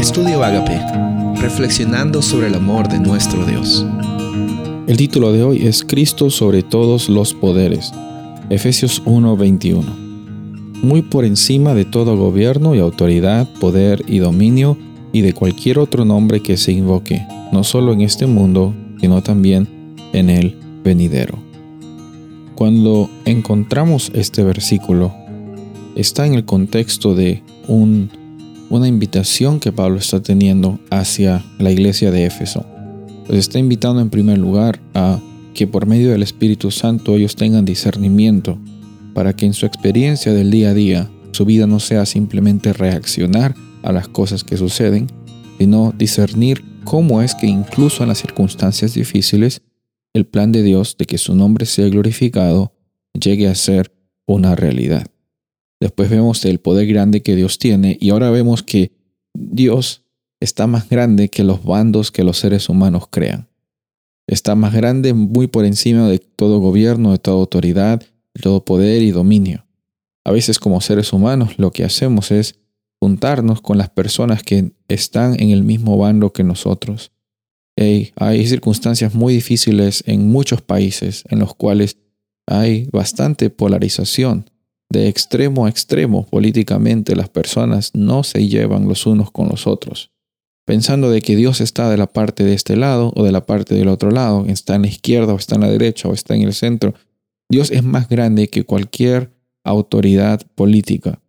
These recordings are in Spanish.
Estudio Agape, reflexionando sobre el amor de nuestro Dios. El título de hoy es Cristo sobre todos los poderes. Efesios 1:21. Muy por encima de todo gobierno y autoridad, poder y dominio y de cualquier otro nombre que se invoque, no solo en este mundo, sino también en el venidero. Cuando encontramos este versículo, está en el contexto de un una invitación que Pablo está teniendo hacia la iglesia de Éfeso. Les está invitando en primer lugar a que por medio del Espíritu Santo ellos tengan discernimiento para que en su experiencia del día a día su vida no sea simplemente reaccionar a las cosas que suceden, sino discernir cómo es que incluso en las circunstancias difíciles el plan de Dios de que su nombre sea glorificado llegue a ser una realidad. Después vemos el poder grande que Dios tiene y ahora vemos que Dios está más grande que los bandos que los seres humanos crean. Está más grande muy por encima de todo gobierno, de toda autoridad, de todo poder y dominio. A veces como seres humanos lo que hacemos es juntarnos con las personas que están en el mismo bando que nosotros. hay circunstancias muy difíciles en muchos países en los cuales hay bastante polarización de extremo a extremo políticamente las personas no se llevan los unos con los otros, pensando de que Dios está de la parte de este lado o de la parte del otro lado, está en la izquierda o está en la derecha o está en el centro. Dios es más grande que cualquier autoridad política,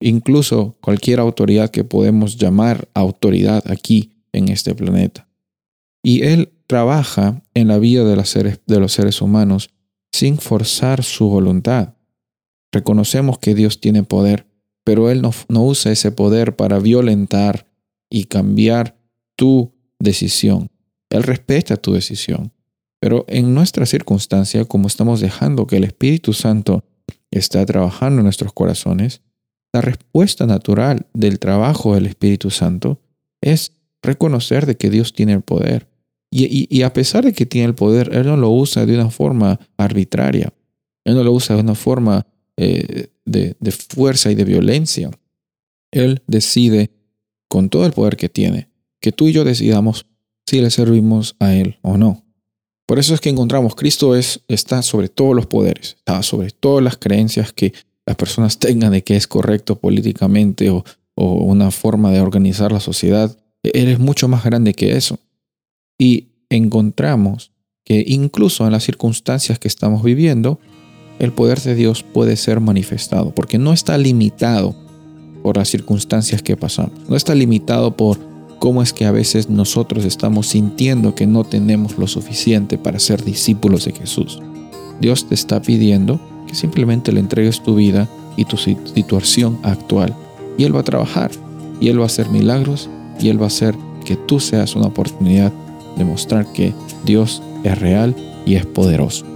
incluso cualquier autoridad que podemos llamar autoridad aquí en este planeta. Y Él trabaja en la vida de los seres, de los seres humanos sin forzar su voluntad. Reconocemos que Dios tiene poder, pero Él no, usa ese poder para violentar y cambiar tu decisión. Él respeta tu decisión. Pero en nuestra circunstancia, como estamos dejando que el Espíritu Santo está trabajando en nuestros corazones, la respuesta natural del trabajo del Espíritu Santo es reconocer de que Dios tiene el poder. Y, y, a pesar de que tiene el poder, Él no lo usa de una forma arbitraria. Él no lo usa de una forma eh, de, de fuerza y de violencia. Él decide, con todo el poder que tiene, que tú y yo decidamos si le servimos a Él o no. Por eso es que encontramos, Cristo es, está sobre todos los poderes, está sobre todas las creencias que las personas tengan de que es correcto políticamente o, o una forma de organizar la sociedad. Él es mucho más grande que eso. Y encontramos que incluso en las circunstancias que estamos viviendo, el poder de Dios puede ser manifestado, porque no está limitado por las circunstancias que pasamos, no está limitado por cómo es que a veces nosotros estamos sintiendo que no tenemos lo suficiente para ser discípulos de Jesús. Dios te está pidiendo que simplemente le entregues tu vida y tu situación actual, y Él va a trabajar, y Él va a hacer milagros, y Él va a hacer que tú seas una oportunidad de mostrar que Dios es real y es poderoso.